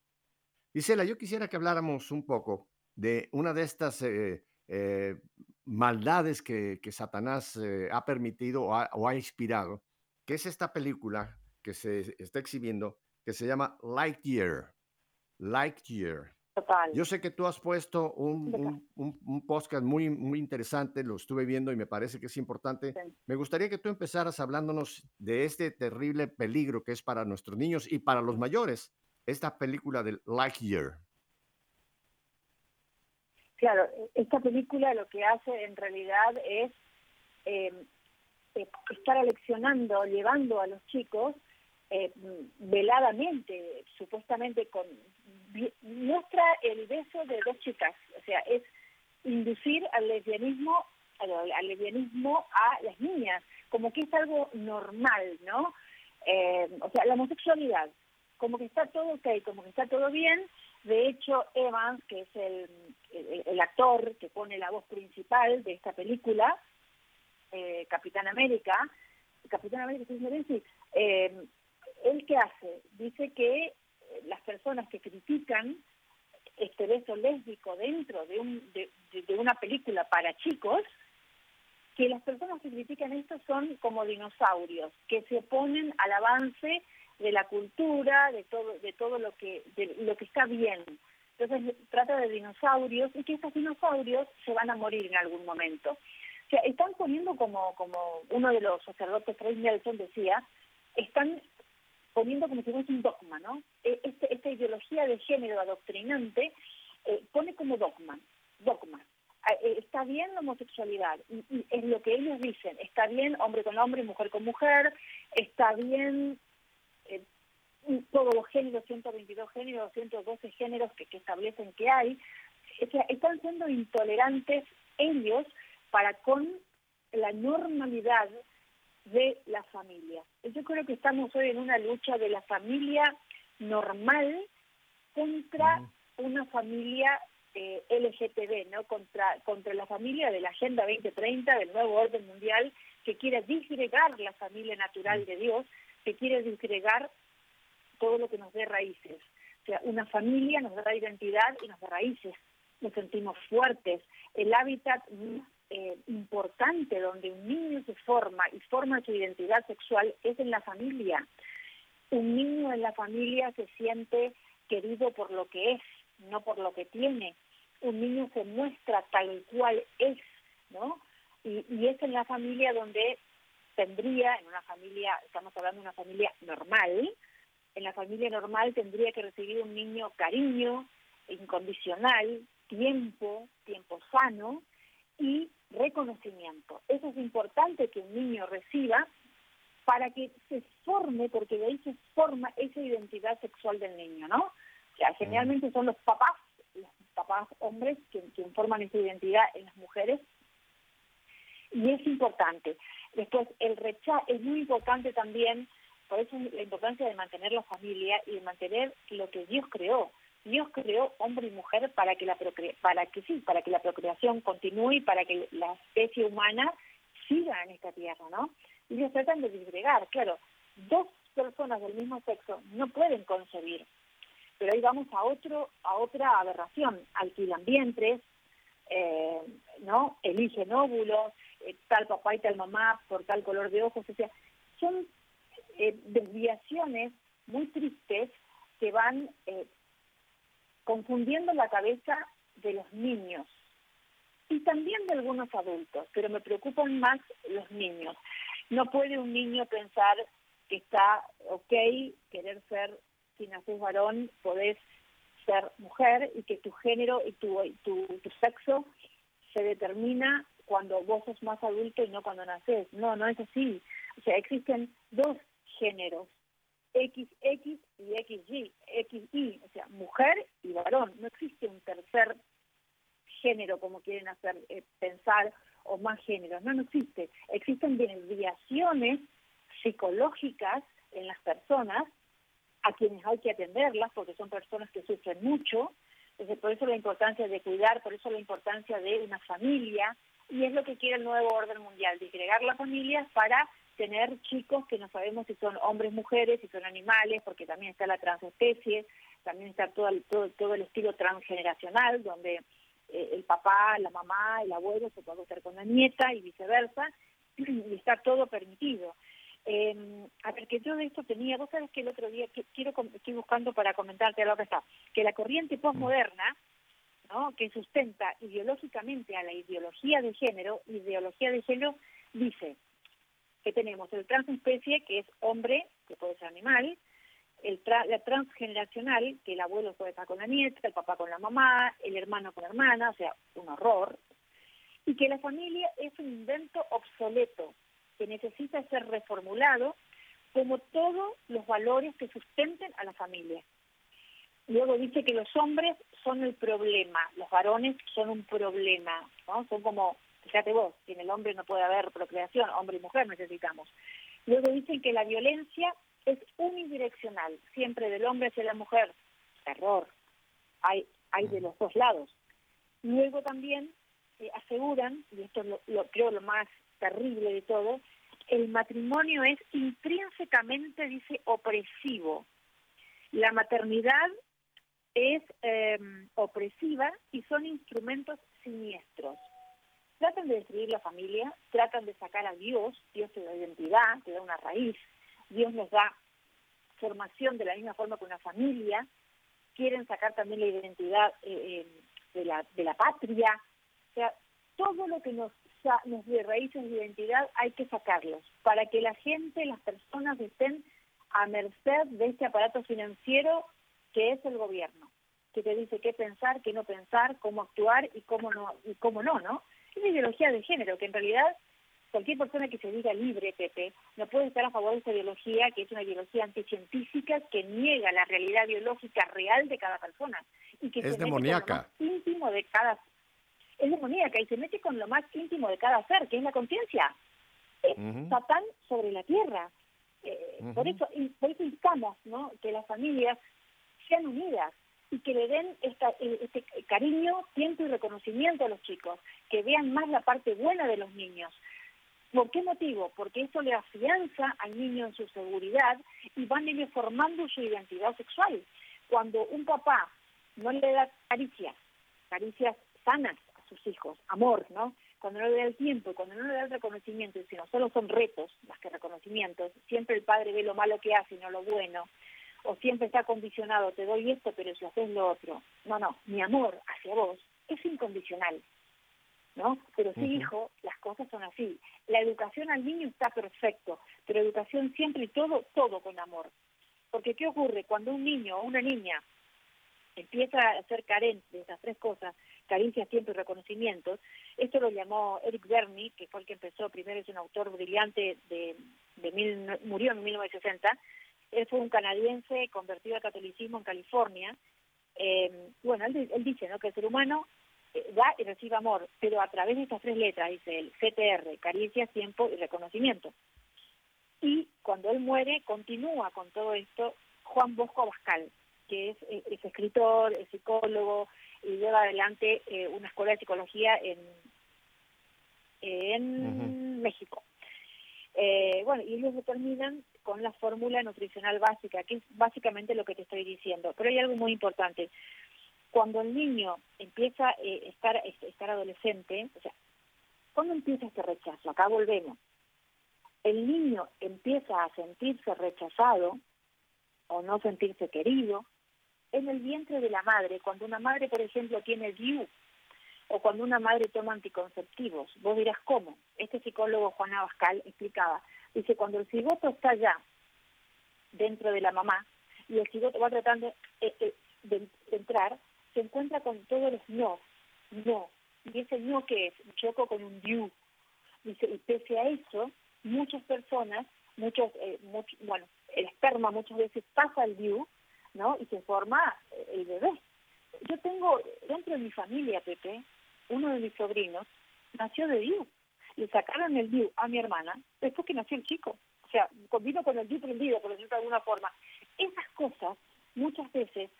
Gisela, yo quisiera que habláramos un poco de una de estas eh, eh, maldades que, Satanás eh, ha permitido o ha, o ha inspirado, que es esta película que se está exhibiendo, que se llama Lightyear. Lightyear. Yo sé que tú has puesto un, un, podcast muy, muy interesante, lo estuve viendo y me parece que es importante. Me gustaría que tú empezaras hablándonos de este terrible peligro que es para nuestros niños y para los mayores, esta película del Lightyear. Claro, esta película lo que hace en realidad es eh, estar aleccionando, llevando a los chicos eh, veladamente, supuestamente con muestra el beso de dos chicas, o sea, es inducir al lesbianismo, al, lesbianismo a las niñas, como que es algo normal, ¿no? Eh, o sea, la homosexualidad, como que está todo ok, como que está todo bien. De hecho, Evans, que es el, el, actor que pone la voz principal de esta película, eh, Capitán América, Capitán América, sí, eh, ¿él qué hace? Dice que las personas que critican este beso lésbico dentro de, un, de, una película para chicos, que las personas que critican esto son como dinosaurios, que se oponen al avance de la cultura, de todo, de todo lo que, de lo que está bien. Entonces trata de dinosaurios y que esos dinosaurios se van a morir en algún momento. O sea, están poniendo como, como uno de los sacerdotes, Fred Nelson decía, están poniendo como si fuese un dogma, ¿no? E, este, esta ideología de género adoctrinante eh, pone como dogma, dogma. Ah, eh, está bien la homosexualidad, y, es lo que ellos dicen, está bien hombre con hombre, mujer con mujer, está bien eh, todos los géneros, 122 géneros, 112 géneros que, que establecen que hay, o sea, están siendo intolerantes ellos para con la normalidad de la familia. Yo creo que estamos hoy en una lucha de la familia normal contra una familia eh, LGTB, ¿no? Contra, contra la familia de la Agenda 2030, del nuevo orden mundial, que quiere disgregar la familia natural de Dios, que quiere disgregar todo lo que nos dé raíces. O sea, una familia nos da identidad y nos da raíces. Nos sentimos fuertes. El hábitat eh, importante donde un niño se forma y forma su identidad sexual es en la familia. Un niño en la familia se siente querido por lo que es, no por lo que tiene. Un niño se muestra tal cual es, ¿no? Y, y es en la familia donde tendría, en una familia, estamos hablando de una familia normal, en la familia normal tendría que recibir un niño cariño incondicional, tiempo, tiempo sano y reconocimiento. Eso es importante que un niño reciba para que se forme, porque de ahí se forma esa identidad sexual del niño, ¿no? Sea, generalmente son los papás, los papás hombres, quien, quien forman esa identidad en las mujeres, y es importante. Después, el rechazo es muy importante también, por eso la importancia de mantener la familia y de mantener lo que Dios creó. Dios creó hombre y mujer para que la para que sí, para que la procreación continúe y para que la especie humana siga en esta tierra, ¿no? Y ellos tratan de disgregar, claro, dos personas del mismo sexo no pueden concebir, pero ahí vamos a otro a otra aberración, alquilan vientres, eh, no, eligen óvulos, eh, tal papá y tal mamá por tal color de ojos, o sea, son eh, desviaciones muy tristes que van eh, confundiendo la cabeza de los niños y también de algunos adultos, pero me preocupan más los niños. No puede un niño pensar que está ok querer ser, si naces varón, podés ser mujer y que tu género y tu, tu, tu sexo se determina cuando vos sos más adulto y no cuando naces. No, no es así. O sea, existen dos géneros, XX y XY, XY, o sea, mujer y varón. No existe un tercer género como quieren hacer eh, pensar o más géneros. No, no existe. Existen desviaciones psicológicas en las personas a quienes hay que atenderlas porque son personas que sufren mucho. Entonces, por eso la importancia de cuidar, por eso la importancia de una familia, y es lo que quiere el nuevo orden mundial, disgregar las familias para tener chicos que no sabemos si son hombres, mujeres, si son animales, porque también está la transespecie, también está todo el, todo, todo el estilo transgeneracional, donde eh, el papá, la mamá, el abuelo se puede estar con la nieta y viceversa, y está todo permitido. Eh, a ver, que yo de esto tenía, vos sabés que el otro día, que quiero estoy buscando para comentarte lo que está, que la corriente postmoderna, ¿no? que sustenta ideológicamente a la ideología de género, ideología de género dice que tenemos el transespecie, que es hombre, que puede ser animal, el la transgeneracional, que el abuelo puede estar con la nieta, el papá con la mamá, el hermano con la hermana, o sea, un horror, y que la familia es un invento obsoleto que necesita ser reformulado como todos los valores que sustenten a la familia. Luego dice que los hombres son el problema, los varones son un problema, ¿no? Son como, fíjate vos, si el hombre no puede haber procreación, hombre y mujer necesitamos. Luego dicen que la violencia es unidireccional, siempre del hombre hacia la mujer. Error. Hay, hay de los dos lados. Luego también eh, aseguran, y esto es lo, lo, creo lo más terrible de todo, el matrimonio es intrínsecamente, dice, opresivo. La maternidad es eh, opresiva y son instrumentos siniestros. Tratan de destruir la familia, tratan de sacar a Dios, Dios te da identidad, te da una raíz, Dios nos da formación de la misma forma que una familia, quieren sacar también la identidad eh, de, la, de la patria, o sea, todo lo que nos, nos dé raíces de identidad hay que sacarlos, para que la gente, las personas estén a merced de este aparato financiero que es el gobierno, que te dice qué pensar, qué no pensar, cómo actuar y cómo no, y cómo no, ¿no? Es una ideología de género, que en realidad cualquier persona que se diga libre, Pepe, no puede estar a favor de esa ideología, que es una ideología anticientífica que niega la realidad biológica real de cada persona. Y que es demoníaca. íntimo de cada es demoníaca y se mete con lo más íntimo de cada ser, que es la conciencia. Es Satán sobre la tierra. Eh, por eso por eso instamos ¿no? que las familias sean unidas y que le den esta, este cariño, tiempo y reconocimiento a los chicos, que vean más la parte buena de los niños. ¿Por qué motivo? Porque eso le afianza al niño en su seguridad y van ellos formando su identidad sexual. Cuando un papá no le da caricias, caricias sanas a sus hijos, amor, ¿no? cuando no le da el tiempo cuando no le da el reconocimiento, sino solo son retos más que reconocimientos, siempre el padre ve lo malo que hace y no lo bueno, o siempre está condicionado, te doy esto, pero si haces lo otro. No, no, mi amor hacia vos es incondicional, ¿no? Pero sí, hijo, las cosas son así. La educación al niño está perfecto, pero educación siempre y todo, todo con amor. Porque ¿qué ocurre? Cuando un niño o una niña empieza a ser carente de esas tres cosas, carencias, tiempo y reconocimientos, esto lo llamó Eric Bernie, que fue el que empezó, primero es un autor brillante, de, de mil, murió en 1960, él fue un canadiense convertido al catolicismo en California, eh, bueno, él, él, dice ¿no? que el ser humano eh, da y recibe amor, pero a través de estas tres letras, dice él, CTR, caricias, tiempo y reconocimiento. Y cuando él muere, continúa con todo esto Juan Bosco Abascal, que es, eh, es escritor, es psicólogo y lleva adelante eh, una escuela de psicología en, en México. Eh, bueno, y ellos determinan con la fórmula nutricional básica, que es básicamente lo que te estoy diciendo. Pero hay algo muy importante. Cuando el niño empieza a eh, estar, estar adolescente, o sea, cuando empieza este rechazo? Acá volvemos. El niño empieza a sentirse rechazado o no sentirse querido en el vientre de la madre, cuando una madre, por ejemplo, tiene DIU, o cuando una madre toma anticonceptivos. Vos dirás, ¿cómo? Este psicólogo Juan Abascal explicaba, dice, cuando el cigoto está ya dentro de la mamá y el cigoto va tratando eh, eh, de, entrar, se encuentra con todos los no, no. Y ese no que es, choco con un diu. Dice, y pese a eso, muchas personas, muchos, eh, bueno, el esperma muchas veces pasa al diu, ¿no? Y se forma el bebé. Yo tengo dentro de mi familia, Pepe, uno de mis sobrinos nació de DIU. Le sacaron el DIU a mi hermana después que nació el chico. O sea, vino con el DIU prendido, por decirlo de alguna forma. Esas cosas, muchas veces,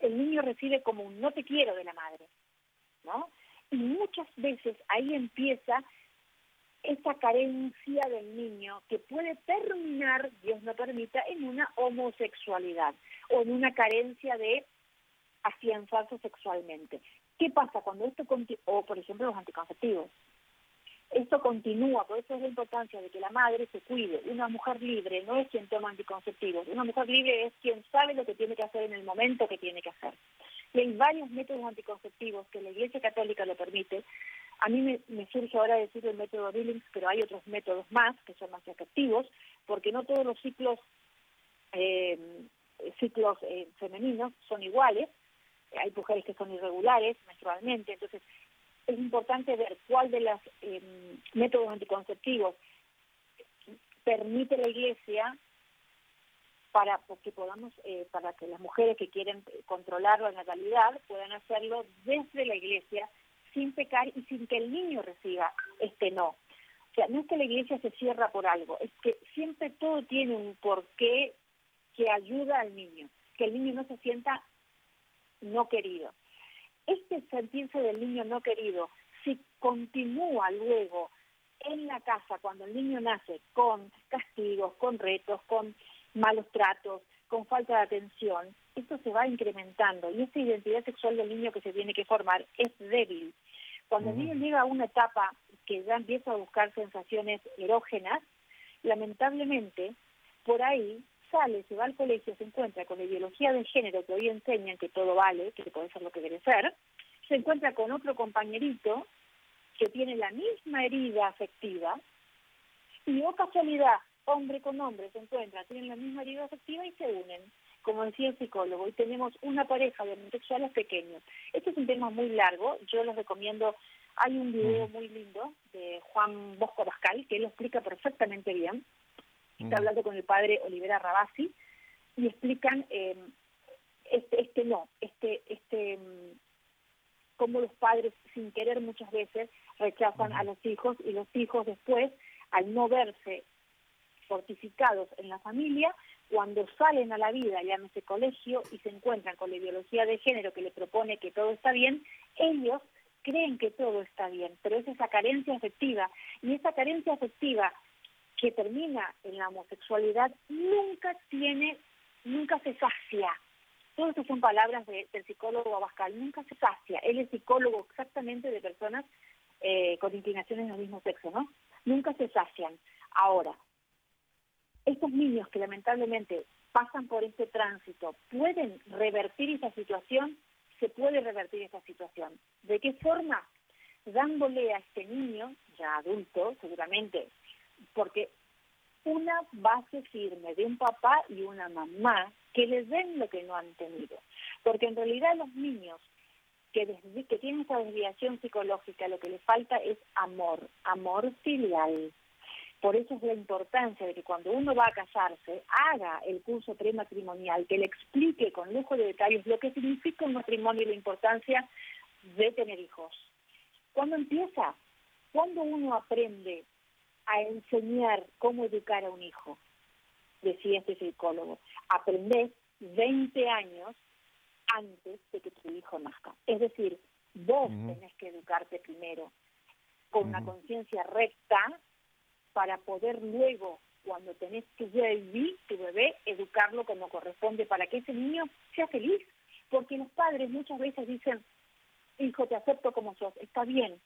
el niño recibe como un no te quiero de la madre, ¿no? Y muchas veces ahí empieza esa carencia del niño que puede terminar, Dios no permita, en una homosexualidad o en una carencia de afianzarse sexualmente. ¿Qué pasa cuando esto? O, por ejemplo, los anticonceptivos. Esto continúa, por eso es la importancia de que la madre se cuide. Una mujer libre no es quien toma anticonceptivos. Una mujer libre es quien sabe lo que tiene que hacer en el momento que tiene que hacer. Y hay varios métodos anticonceptivos que la Iglesia Católica lo permite. A mí me, surge ahora decir el método Billings, pero hay otros métodos más que son más efectivos, porque no todos los ciclos eh, ciclos eh, femeninos son iguales hay mujeres que son irregulares menstrualmente, entonces es importante ver cuál de los em, métodos anticonceptivos permite la Iglesia para que podamos eh, para que las mujeres que quieren controlar la natalidad puedan hacerlo desde la Iglesia sin pecar y sin que el niño reciba este no. O sea, no es que la Iglesia se cierra por algo, es que siempre todo tiene un porqué que ayuda al niño, que el niño no se sienta no querido. Este sentirse del niño no querido, si continúa luego en la casa cuando el niño nace con castigos, con retos, con malos tratos, con falta de atención, esto se va incrementando y esta identidad sexual del niño que se tiene que formar es débil. Cuando el niño llega a una etapa que ya empieza a buscar sensaciones erógenas, lamentablemente por ahí sale, se va al colegio, se encuentra con la ideología de género que hoy enseñan que todo vale, que puede ser lo que quiere ser, se encuentra con otro compañerito que tiene la misma herida afectiva y o casualidad, hombre con hombre se encuentra, tienen la misma herida afectiva y se unen, como decía el psicólogo, y tenemos una pareja de homosexuales pequeños. Este es un tema muy largo, yo les recomiendo, hay un video muy lindo de Juan Bosco Pascal que lo explica perfectamente bien, está hablando con el padre Olivera Rabasi y explican eh, este, este no, este, este, mm, cómo los padres sin querer muchas veces rechazan a los hijos y los hijos después, al no verse fortificados en la familia, cuando salen a la vida, llámese colegio, y se encuentran con la ideología de género que le propone que todo está bien, ellos creen que todo está bien, pero es esa carencia afectiva, y esa carencia afectiva que termina en la homosexualidad nunca tiene, nunca se sacia. Todas estas son palabras del psicólogo Abascal, nunca se sacia. Él es psicólogo exactamente de personas eh, con inclinaciones del mismo sexo, ¿no? Nunca se sacian. Ahora, estos niños que lamentablemente pasan por este tránsito, ¿pueden revertir esa situación? Se puede revertir esa situación. ¿De qué forma? Dándole a este niño, ya adulto seguramente, porque una base firme de un papá y una mamá que les den lo que no han tenido. Porque en realidad los niños que, que tienen esa desviación psicológica lo que les falta es amor, amor filial. Por eso es la importancia de que cuando uno va a casarse, haga el curso prematrimonial, que le explique con lujo de detalles lo que significa un matrimonio y la importancia de tener hijos. ¿Cuándo empieza? Cuando uno aprende a enseñar cómo educar a un hijo, decía este psicólogo. Aprendés 20 años antes de que tu hijo nazca. Es decir, vos tenés que educarte primero con una conciencia recta para poder luego, cuando tenés tu bebé, tu bebé, educarlo como corresponde para que ese niño sea feliz. Porque los padres muchas veces dicen, hijo, te acepto como sos, está bien,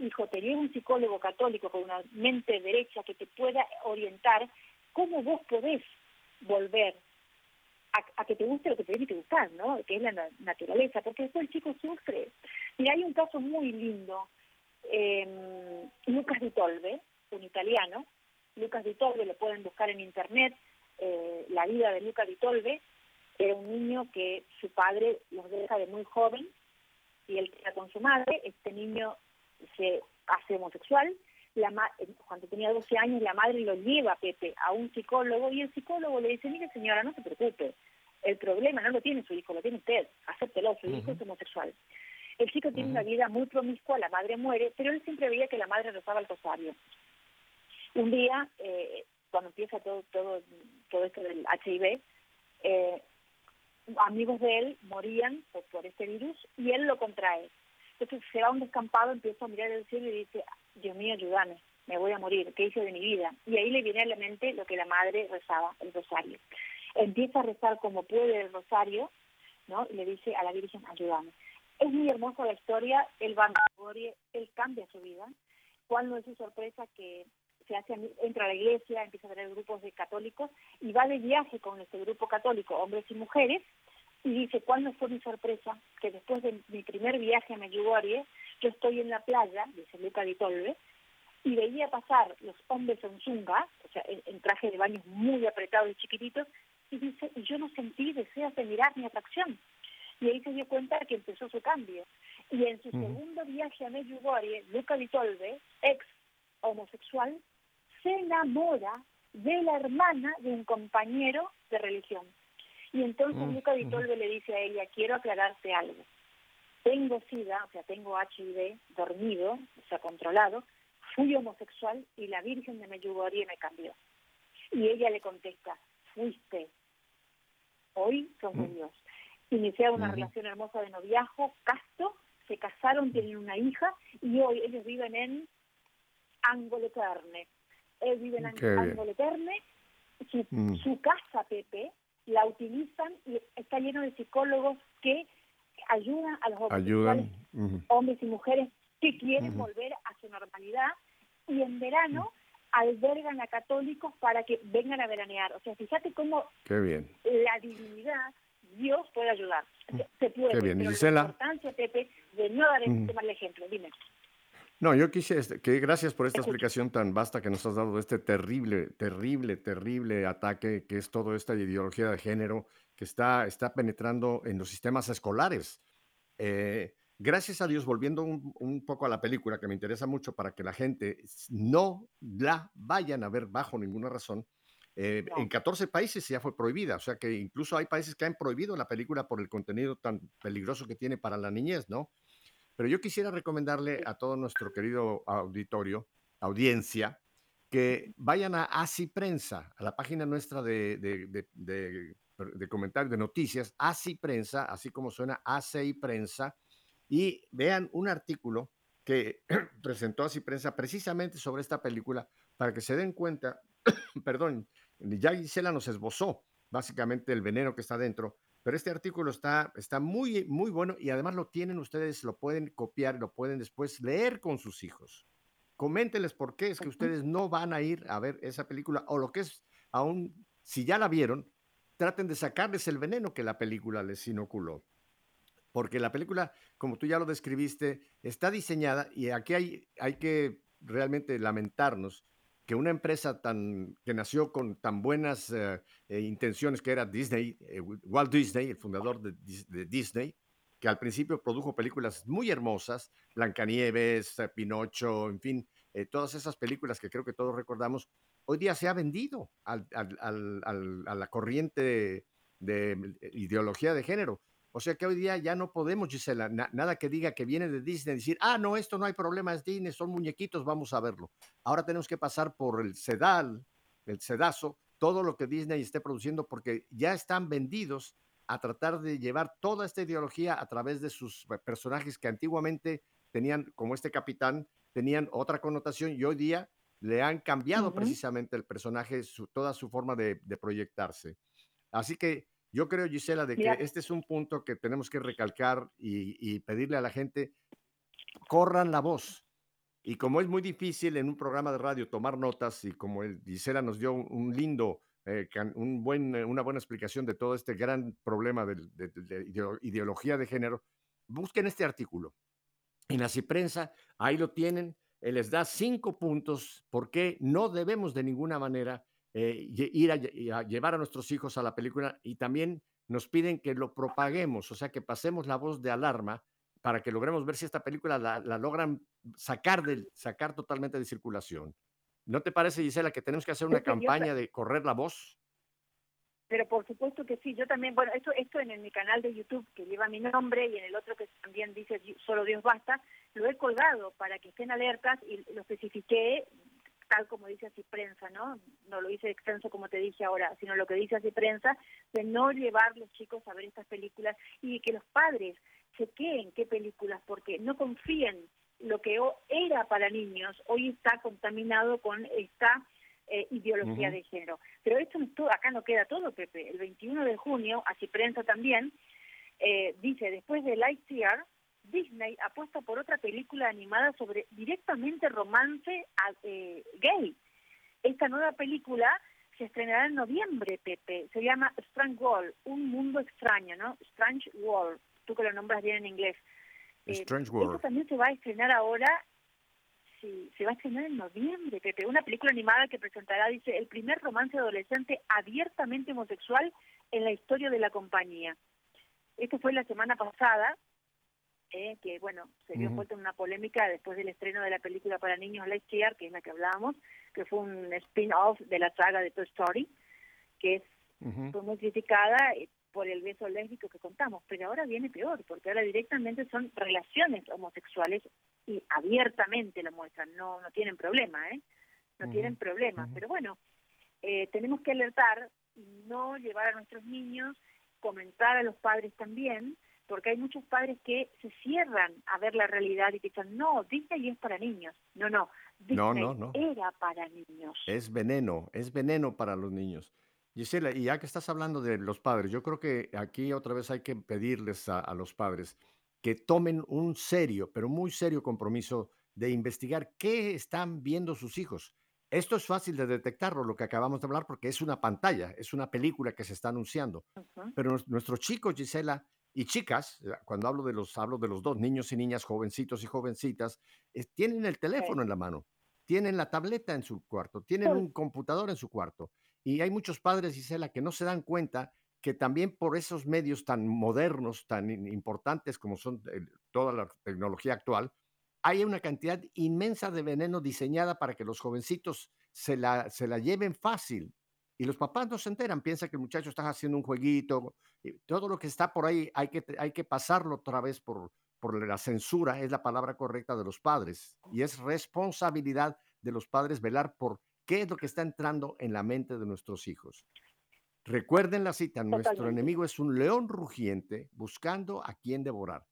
hijo, tener un psicólogo católico con una mente derecha que te pueda orientar, ¿cómo vos podés volver a, que te guste lo que te tiene que gustar, ¿no? Que es la naturaleza, porque después el chico sufre. Mira, hay un caso muy lindo, eh, Lucas Di Tolbe, un italiano, Lucas Di Tolbe, lo pueden buscar en internet, eh, la vida de Lucas Di Tolbe, era un niño que su padre los deja de muy joven y él queda con su madre, este niño se hace homosexual, la cuando tenía 12 años la madre lo lleva a Pepe a un psicólogo y el psicólogo le dice, mire señora, no se preocupe, el problema no lo tiene su hijo, lo tiene usted, acéptelo, su hijo es homosexual. El chico tiene una vida muy promiscua, la madre muere, pero él siempre veía que la madre rezaba el rosario. Un día, eh, cuando empieza todo, todo, todo esto del HIV, eh, amigos de él morían por, por este virus y él lo contrae. Entonces se va a un descampado, empieza a mirar el cielo y dice, Dios mío, ayúdame, me voy a morir, ¿qué hice de mi vida? Y ahí le viene a la mente lo que la madre rezaba, el rosario. Empieza a rezar como puede el rosario, ¿no? Y le dice a la Virgen, ayúdame. Es muy hermosa la historia, él va a él cambia su vida. ¿Cuál no es su sorpresa que se hace, entra a la iglesia, empieza a tener grupos de católicos y va de viaje con este grupo católico, hombres y mujeres, y dice, ¿cuál no fue mi sorpresa? Que después de mi primer viaje a Medjugorje, yo estoy en la playa, dice Luca Di Tolve, y veía pasar los hombres en zunga, o sea, en, traje de baños muy apretados y chiquititos, y dice, y yo no sentí deseos de mirar ni atracción. Y ahí se dio cuenta que empezó su cambio. Y en su segundo viaje a Medjugorje, Luca Di Tolve, ex homosexual, se enamora de la hermana de un compañero de religión. Y entonces mm, Luca Di Tolve le dice a ella, quiero aclararte algo. Tengo SIDA, o sea, tengo HIV dormido, o sea, controlado, fui homosexual y la Virgen de Medjugorje me cambió. Y ella le contesta, fuiste, hoy son mm. Dios. Iniciaron una relación hermosa de noviazgo, casto, se casaron, tienen una hija y hoy ellos viven en Angoleterne. Él vive en Angoleterne, su, mm. su casa, Pepe, la utilizan y está lleno de psicólogos que ayudan a los hombres y mujeres que quieren volver a su normalidad y en verano albergan a católicos para que vengan a veranear. O sea, fíjate cómo la divinidad, Dios puede ayudar. Se puede, Qué bien. pero la importancia, Pepe, de no dar este mal ejemplo. Dime. No, yo quise este, que gracias por esta explicación tan vasta que nos has dado de este terrible, terrible, terrible ataque que es toda esta ideología de género que está, está penetrando en los sistemas escolares. Eh, gracias a Dios, volviendo un, poco a la película que me interesa mucho para que la gente no la vayan a ver bajo ninguna razón, eh, En 14 países ya fue prohibida, o sea que incluso hay países que han prohibido la película por el contenido tan peligroso que tiene para la niñez, ¿no? Pero yo quisiera recomendarle a todo nuestro querido auditorio, audiencia, que vayan a ASI Prensa, a la página nuestra de, de, comentarios, de noticias, ASI Prensa, así como suena ACI Prensa, y vean un artículo que presentó ASI Prensa precisamente sobre esta película para que se den cuenta, perdón, ya Gisela nos esbozó básicamente el veneno que está dentro, pero este artículo está, está muy, muy bueno y además lo tienen ustedes, lo pueden copiar, lo pueden después leer con sus hijos. Coméntenles por qué es que ustedes no van a ir a ver esa película o lo que es, aún si ya la vieron, traten de sacarles el veneno que la película les inoculó. Porque la película, como tú ya lo describiste, está diseñada y aquí hay, hay que realmente lamentarnos que una empresa tan, que nació con tan buenas eh, eh, intenciones que era Disney, eh, Walt Disney, el fundador de, Disney, que al principio produjo películas muy hermosas, Blancanieves, Pinocho, en fin, todas esas películas que creo que todos recordamos, hoy día se ha vendido al, a la corriente de ideología de género. O sea que hoy día ya no podemos, Gisela, nada que diga que viene de Disney, decir, ah, no, esto no hay problema, es Disney, son muñequitos, vamos a verlo. Ahora tenemos que pasar por el sedal, el sedazo, todo lo que Disney esté produciendo, porque ya están vendidos a tratar de llevar toda esta ideología a través de sus personajes que antiguamente tenían, como este capitán, tenían otra connotación y hoy día le han cambiado precisamente el personaje, toda su forma de proyectarse. Así que yo creo, Gisela, de que este es un punto que tenemos que recalcar y, pedirle a la gente, corran la voz. Y como es muy difícil en un programa de radio tomar notas y como Gisela nos dio un, lindo, eh, un buen, eh, una buena explicación de todo este gran problema de, ideología de género, busquen este artículo. En la Ciprensa, ahí lo tienen, él les da cinco puntos por qué no debemos de ninguna manera eh, ir a, llevar a nuestros hijos a la película y también nos piden que lo propaguemos, o sea, que pasemos la voz de alarma para que logremos ver si esta película la, logran sacar, del, sacar totalmente de circulación. ¿No te parece, Gisela, que tenemos que hacer una campaña de correr la voz? Pero por supuesto que sí, yo también, bueno, esto, esto en, mi canal de YouTube que lleva mi nombre y en el otro que también dice Solo Dios Basta, lo he colgado para que estén alertas y lo especifiqué tal como dice así prensa, ¿no? No lo hice extenso como te dije ahora, sino lo que dice así prensa, de no llevar los chicos a ver estas películas y que los padres se queden qué películas, porque no confíen lo que era para niños, hoy está contaminado con esta eh, ideología de género. Pero esto acá no queda todo, Pepe. El 21 de junio, así prensa también, eh, dice, después de Lightyear, Disney apuesta por otra película animada sobre directamente romance eh, gay. Esta nueva película se estrenará en noviembre, Pepe. Se llama Strange World, un mundo extraño, ¿no? Strange World, tú que lo nombras bien en inglés. Eh, Strange World. Esto también se va a estrenar ahora, sí, se va a estrenar en noviembre, Pepe. Una película animada que presentará, dice, el primer romance adolescente abiertamente homosexual en la historia de la compañía. Esto fue la semana pasada, eh, que bueno, se dio vuelta en una polémica después del estreno de la película para niños Lightyear, que es la que hablábamos, que fue un spin-off de la saga de Toy Story, que es, fue muy criticada eh, por el beso lésbico que contamos, pero ahora viene peor, porque ahora directamente son relaciones homosexuales y abiertamente lo muestran, no, no tienen problema, ¿eh? No tienen problema, pero bueno, eh, tenemos que alertar y no llevar a nuestros niños, comentar a los padres también, porque hay muchos padres que se cierran a ver la realidad y dicen, no, Disney es para niños. No, no, Disney era para niños. Es veneno, es veneno para los niños. Gisela, y ya que estás hablando de los padres, yo creo que aquí otra vez hay que pedirles a, los padres que tomen un serio, pero muy serio compromiso de investigar qué están viendo sus hijos. Esto es fácil de detectarlo, lo que acabamos de hablar, porque es una pantalla, es una película que se está anunciando. Pero nuestros chicos, Gisela, y chicas, eh, cuando hablo de los, hablo de los dos, niños y niñas, jovencitos y jovencitas, tienen el teléfono en la mano, tienen la tableta en su cuarto, tienen un computador en su cuarto. Y hay muchos padres, Gisela, que no se dan cuenta que también por esos medios tan modernos, tan importantes como son eh, toda la tecnología actual, hay una cantidad inmensa de veneno diseñada para que los jovencitos se la, se la lleven fácil, y los papás no se enteran, piensan que el muchacho está haciendo un jueguito, todo lo que está por ahí hay que, hay que pasarlo otra vez por, por la censura, es la palabra correcta de los padres, y es responsabilidad de los padres velar por qué es lo que está entrando en la mente de nuestros hijos. Recuerden la cita, nuestro enemigo es un león rugiente buscando a quien devorar.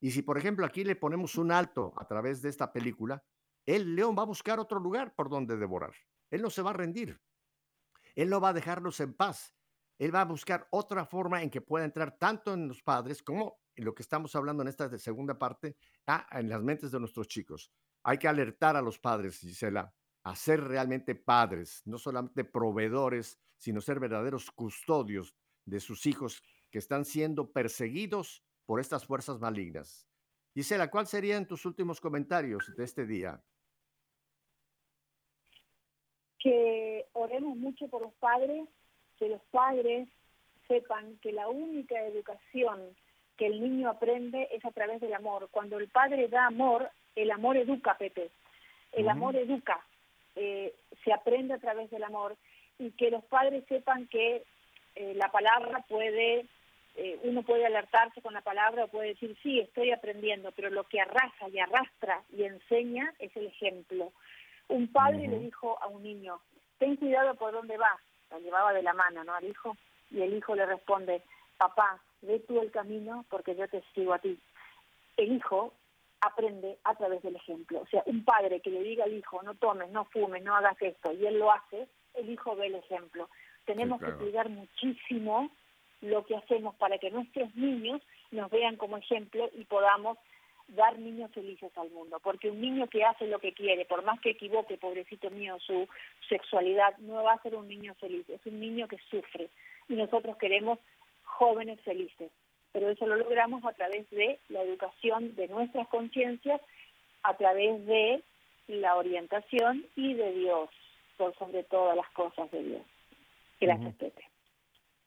Y si, por ejemplo, aquí le ponemos un alto a través de esta película, el león va a buscar otro lugar por donde devorar. Él no se va a rendir. Él no va a dejarlos en paz. él va a buscar otra forma en que pueda entrar tanto en los padres como en lo que estamos hablando en esta segunda parte, en las mentes de nuestros chicos. Hay que alertar a los padres, Gisela, a ser realmente padres, no solamente proveedores, sino ser verdaderos custodios de sus hijos que están siendo perseguidos por estas fuerzas malignas. Gisela, ¿cuáles serían tus últimos comentarios de este día? Que oremos mucho por los padres, que los padres sepan que la única educación que el niño aprende es a través del amor. Cuando el padre da amor, el amor educa, Pepe. El amor educa. Eh, se aprende a través del amor y que los padres sepan que eh, la palabra puede, eh, uno puede alertarse con la palabra o puede decir, sí, estoy aprendiendo, pero lo que arrasa y arrastra y enseña es el ejemplo. Un padre le dijo a un niño, ten cuidado por dónde vas, la llevaba de la mano, ¿no? Al hijo, y el hijo le responde, papá, ve tú el camino porque yo te sigo a ti. El hijo aprende a través del ejemplo. O sea, un padre que le diga al hijo, no tomes, no fumes, no hagas esto, y él lo hace, el hijo ve el ejemplo. Tenemos que cuidar muchísimo lo que hacemos para que nuestros niños nos vean como ejemplo y podamos dar niños felices al mundo, porque un niño que hace lo que quiere, por más que equivoque, pobrecito mío, su sexualidad, no va a ser un niño feliz, es un niño que sufre. Y nosotros queremos jóvenes felices, pero eso lo logramos a través de la educación de nuestras conciencias, a través de la orientación y de Dios, por sobre todas las cosas de Dios. Que las respete.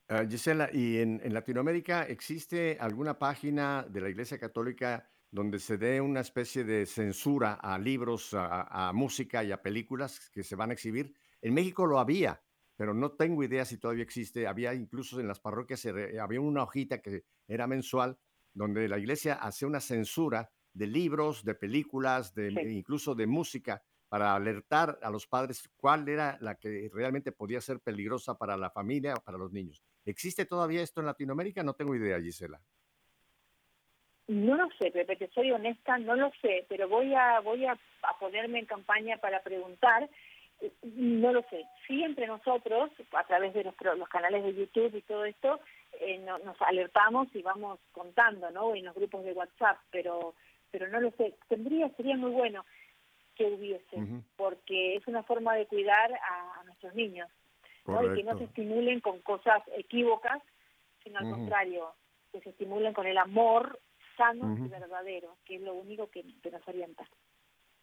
Ah, Gisela, ¿y en, Latinoamérica existe alguna página de la Iglesia Católica donde se dé una especie de censura a libros, a, música y a películas que se van a exhibir? En México lo había, pero no tengo idea si todavía existe. Había incluso en las parroquias, había una hojita que era mensual, donde la iglesia hacía una censura de libros, de películas, de, incluso de música, para alertar a los padres cuál era la que realmente podía ser peligrosa para la familia o para los niños. ¿Existe todavía esto en Latinoamérica? No tengo idea, Gisela. No lo sé, Pepe, te soy honesta, no lo sé, pero voy a voy a, ponerme en campaña para preguntar. No lo sé. Sí, entre nosotros, a través de los canales de YouTube y todo esto, eh, nos alertamos y vamos contando, ¿no? En los grupos de WhatsApp, pero pero no lo sé. Tendría, sería muy bueno que hubiese, porque es una forma de cuidar a, nuestros niños, ¿no? Y que no se estimulen con cosas equívocas, sino al contrario, que se estimulen con el amor sano y verdadero, que es lo único que, nos orienta.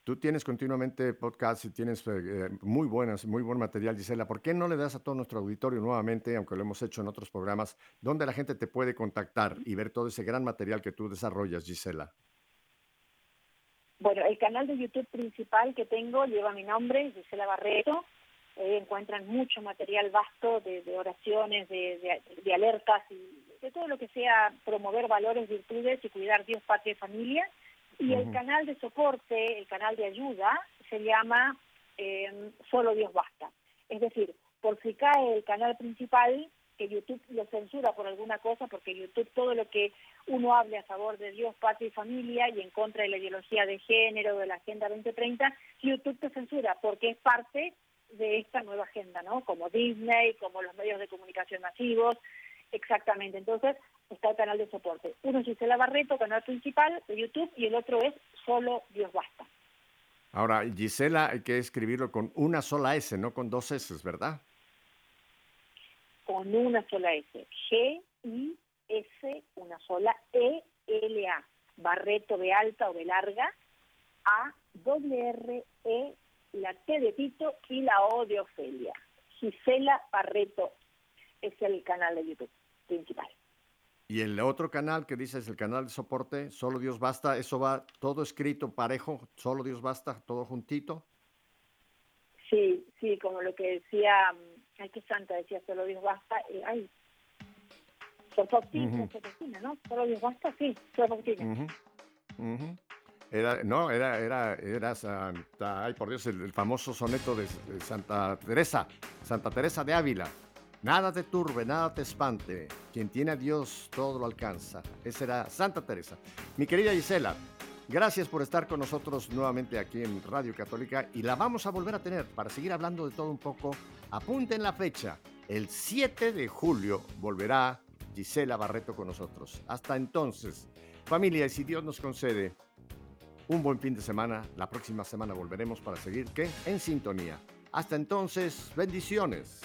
Tú tienes continuamente podcast y tienes eh, muy buenas, muy buen material, Gisela. ¿Por qué no le das a todo nuestro auditorio nuevamente, aunque lo hemos hecho en otros programas, donde la gente te puede contactar y ver todo ese gran material que tú desarrollas, Gisela? Bueno, el canal de YouTube principal que tengo lleva mi nombre, Gisela Barreto. Ahí encuentran mucho material vasto de, oraciones, de, de, alertas y de todo lo que sea promover valores, virtudes y cuidar Dios, patria y familia. Y el canal de soporte, el canal de ayuda, se llama eh, Solo Dios Basta. Es decir, por si cae el canal principal, que YouTube lo censura por alguna cosa, porque YouTube todo lo que uno hable a favor de Dios, patria y familia y en contra de la ideología de género, de la Agenda 2030, YouTube te censura porque es parte de esta nueva agenda, ¿no? Como Disney, como los medios de comunicación masivos, exactamente. Entonces, está el canal de soporte. Uno es Gisela Barreto, canal principal de YouTube, y el otro es Solo Dios Basta. Ahora, Gisela, hay que escribirlo con una sola S, no con dos S, ¿verdad? Con una sola S. G-I-S, una sola E-L-A. Barreto de alta o de larga, A, W, R, E, la T de Tito y la O de Ofelia. Gisela Barreto es el canal de YouTube principal. Y el otro canal que dices, el canal de soporte, Solo Dios Basta, eso va todo escrito parejo, Solo Dios Basta, todo juntito. Sí, sí, como lo que decía, mm, ay, qué santa decía, Solo Dios Basta, eh, ay, ¿no? Solo Dios Basta, sí, Sor Era, no, era, era, era Santa, ay por Dios, el, famoso soneto de, Santa Teresa, Santa Teresa de Ávila. Nada te turbe, nada te espante. Quien tiene a Dios todo lo alcanza. Esa era Santa Teresa. Mi querida Gisela, gracias por estar con nosotros nuevamente aquí en Radio Católica y la vamos a volver a tener para seguir hablando de todo un poco. Apunten la fecha. El 7 de julio volverá Gisela Barreto con nosotros. Hasta entonces, familia, y si Dios nos concede un buen fin de semana, la próxima semana volveremos para seguir ¿qué? en sintonía. Hasta entonces, bendiciones.